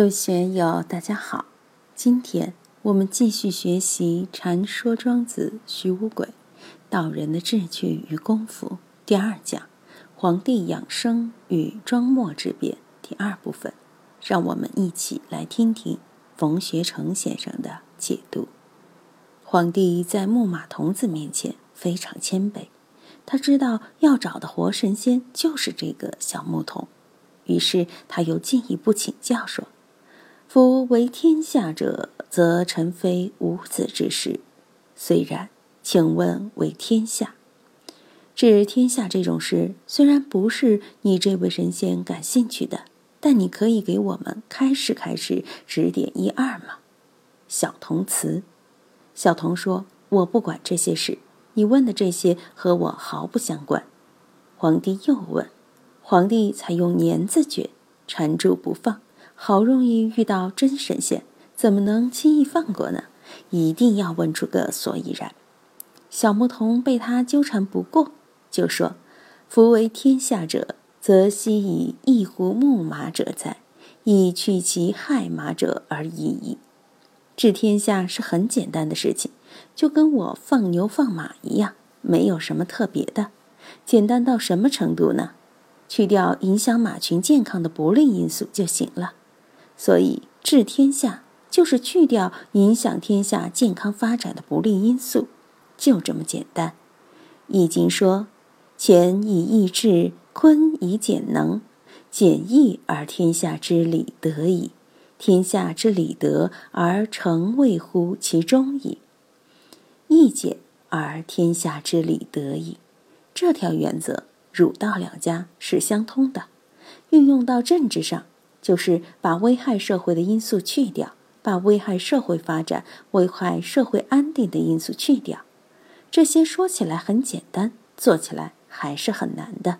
各位学友，大家好！今天我们继续学习《禅说庄子·徐无鬼道人的志趣与功夫》第二讲“皇帝养生与庄墨之辩”第二部分。让我们一起来听听冯学成先生的解读。皇帝在木马童子面前非常谦卑，他知道要找的活神仙就是这个小牧童，于是他又进一步请教说。夫为天下者，则臣非无子之事。虽然，请问为天下，治天下这种事，虽然不是你这位神仙感兴趣的，但你可以给我们开示开示，指点一二吗？小童辞。小童说：“我不管这些事，你问的这些和我毫不相关。”皇帝又问，皇帝才用年字诀缠住不放。好容易遇到真神仙，怎么能轻易放过呢？一定要问出个所以然。小牧童被他纠缠不过，就说：“夫为天下者，则悉以一乎牧马者哉，以去其害马者而已矣。治天下是很简单的事情，就跟我放牛放马一样，没有什么特别的。简单到什么程度呢？去掉影响马群健康的不利因素就行了。”所以治天下就是去掉影响天下健康发展的不利因素，就这么简单。易经说：“乾以易治，坤以简能。简易而天下之理得矣，天下之理得而成谓乎其中矣。易简而天下之理得矣。”这条原则，儒道两家是相通的，运用到政治上。就是把危害社会的因素去掉，把危害社会发展、危害社会安定的因素去掉。这些说起来很简单，做起来还是很难的。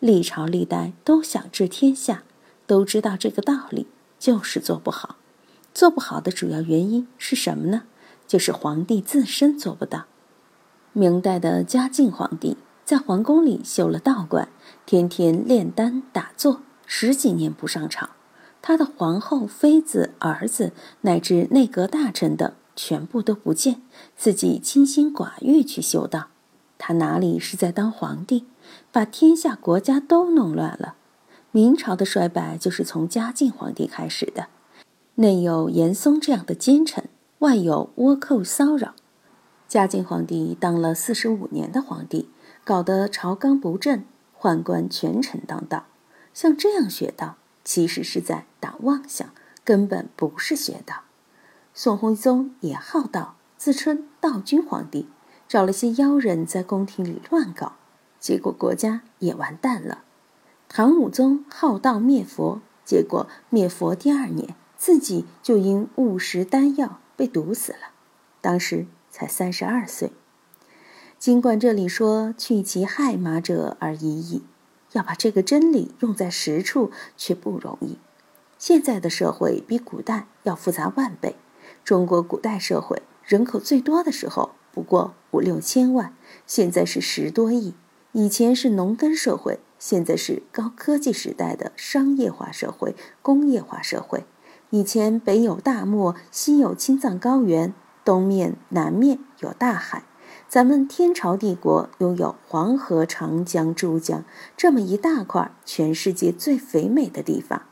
历朝历代都想治天下，都知道这个道理，就是做不好。做不好的主要原因是什么呢？就是皇帝自身做不到。明代的嘉靖皇帝在皇宫里修了道观，天天炼丹打坐。十几年不上朝，他的皇后、妃子、儿子乃至内阁大臣等全部都不见，自己清心寡欲去修道。他哪里是在当皇帝？把天下国家都弄乱了。明朝的衰败就是从嘉靖皇帝开始的。内有严嵩这样的奸臣，外有倭寇骚扰。嘉靖皇帝当了四十五年的皇帝，搞得朝纲不正，宦官权臣当道。像这样学道，其实是在打妄想，根本不是学道。宋徽宗也好道，自称道君皇帝，找了些妖人在宫廷里乱搞，结果国家也完蛋了。唐武宗好道灭佛，结果灭佛第二年，自己就因误食丹药被毒死了，当时才三十二岁。尽管这里说去其害马者而已矣。要把这个真理用在实处却不容易。现在的社会比古代要复杂万倍。中国古代社会人口最多的时候不过五六千万，现在是十多亿。以前是农耕社会，现在是高科技时代的商业化社会、工业化社会。以前北有大漠，西有青藏高原，东面、南面有大海。咱们天朝帝国拥有黄河、长江、珠江这么一大块全世界最肥美的地方，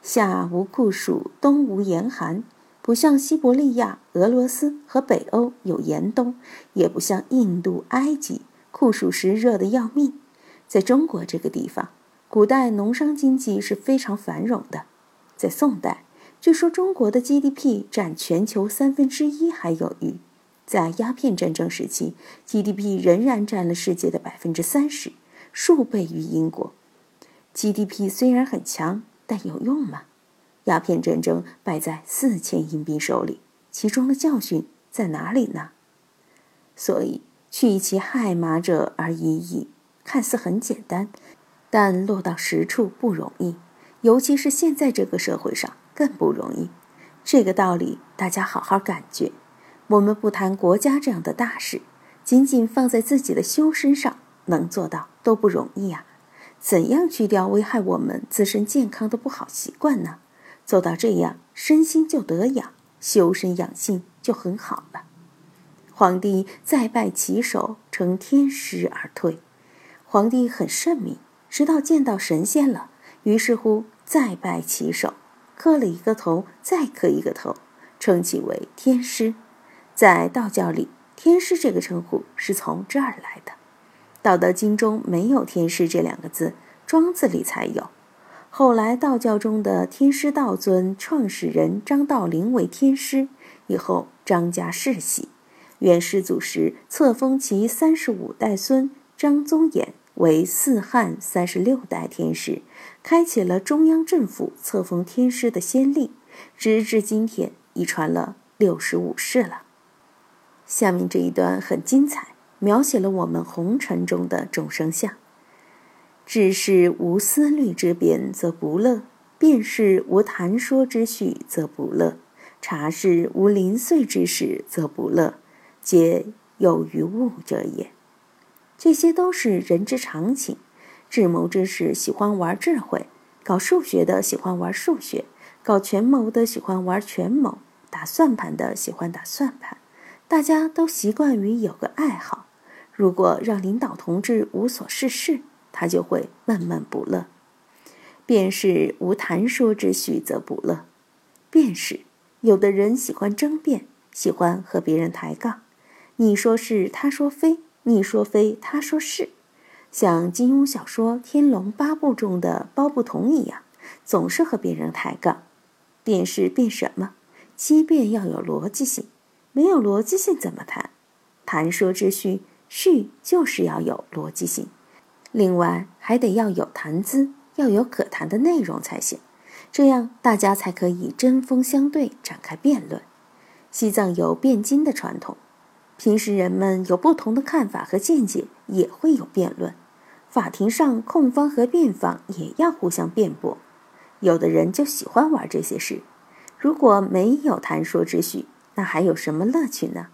夏无酷暑，冬无严寒，不像西伯利亚、俄罗斯和北欧有严冬，也不像印度、埃及酷暑时热得要命。在中国这个地方，古代农商经济是非常繁荣的。在宋代，据说中国的 GDP 占全球三分之一还有余。在鸦片战争时期，GDP 仍然占了世界的百分之三十，数倍于英国。GDP 虽然很强，但有用吗？鸦片战争败在四千英兵手里，其中的教训在哪里呢？所以去其害马者而已矣，看似很简单，但落到实处不容易，尤其是现在这个社会上更不容易。这个道理大家好好感觉。我们不谈国家这样的大事，仅仅放在自己的修身上，能做到都不容易啊！怎样去掉危害我们自身健康的不好习惯呢？做到这样，身心就得养，修身养性就很好了。皇帝再拜其手，称天师而退。皇帝很圣明，直到见到神仙了，于是乎再拜其手，磕了一个头，再磕一个头，称其为天师。在道教里，天师这个称呼是从这儿来的。《道德经》中没有“天师”这两个字，《庄子》里才有。后来道教中的天师道尊创始人张道陵为天师，以后张家世袭。元世祖时，册封其三十五代孙张宗衍为四汉三十六代天师，开启了中央政府册封天师的先例，直至今天已传了六十五世了。下面这一段很精彩，描写了我们红尘中的众生相：智是无思虑之辩，则不乐；辩是无谈说之序，则不乐；察是无零碎之事，则不乐。皆有于物者也，这些都是人之常情。智谋之士喜欢玩智慧，搞数学的喜欢玩数学，搞权谋的喜欢玩权谋，打算盘的喜欢打算盘。大家都习惯于有个爱好。如果让领导同志无所事事，他就会闷闷不乐。便是无谈说之序，则不乐。便是有的人喜欢争辩，喜欢和别人抬杠。你说是，他说非；你说非，他说是。像金庸小说《天龙八部》中的包不同一样，总是和别人抬杠。便是辩什么？七辩要有逻辑性，没有逻辑性怎么谈？谈说之序，序就是要有逻辑性。另外还得要有谈资，要有可谈的内容才行。这样大家才可以针锋相对，展开辩论。西藏有辩经的传统。平时人们有不同的看法和见解，也会有辩论。法庭上，控方和辩方也要互相辩驳。有的人就喜欢玩这些事。如果没有谈说之序，那还有什么乐趣呢？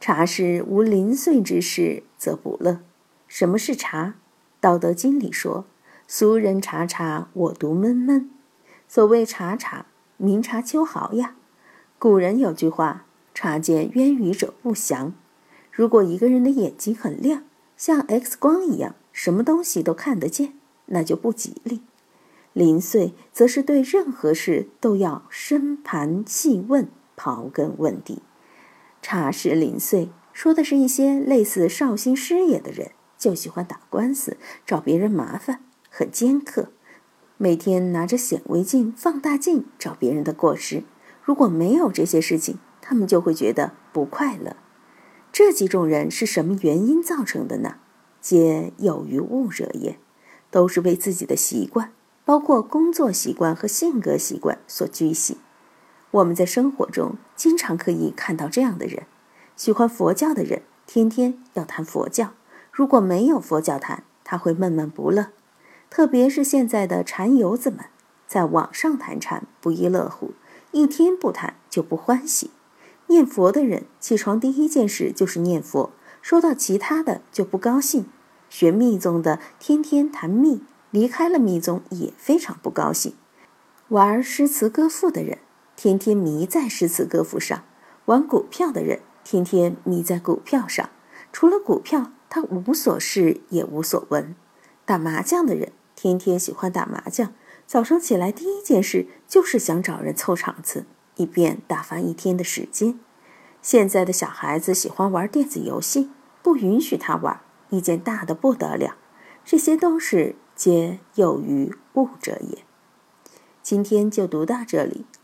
茶是无零碎之事，则不乐。什么是茶？《道德经》里说：“俗人察察，我独闷闷。”所谓察察，明察秋毫呀。古人有句话。察见渊鱼者不祥。如果一个人的眼睛很亮，像 X 光一样，什么东西都看得见，那就不吉利。零碎则是对任何事都要深盘细问、刨根问底。察是零碎，说的是一些类似绍兴师爷的人，就喜欢打官司，找别人麻烦，很尖刻，每天拿着显微镜、放大镜找别人的过失。如果没有这些事情，他们就会觉得不快乐。这几种人是什么原因造成的呢？皆有于物者也，都是为自己的习惯，包括工作习惯和性格习惯所拘系。我们在生活中经常可以看到这样的人：喜欢佛教的人，天天要谈佛教；如果没有佛教谈，他会闷闷不乐。特别是现在的禅游子们，在网上谈禅不亦乐乎，一天不谈就不欢喜。念佛的人起床第一件事就是念佛，说到其他的就不高兴。学密宗的天天谈密，离开了密宗也非常不高兴。玩诗词歌赋的人天天迷在诗词歌赋上，玩股票的人天天迷在股票上，除了股票他无所事也无所闻。打麻将的人天天喜欢打麻将，早上起来第一件事就是想找人凑场子。以便打发一天的时间。现在的小孩子喜欢玩电子游戏，不允许他玩，意见大的不得了。这些都是皆有于物者也。今天就读到这里，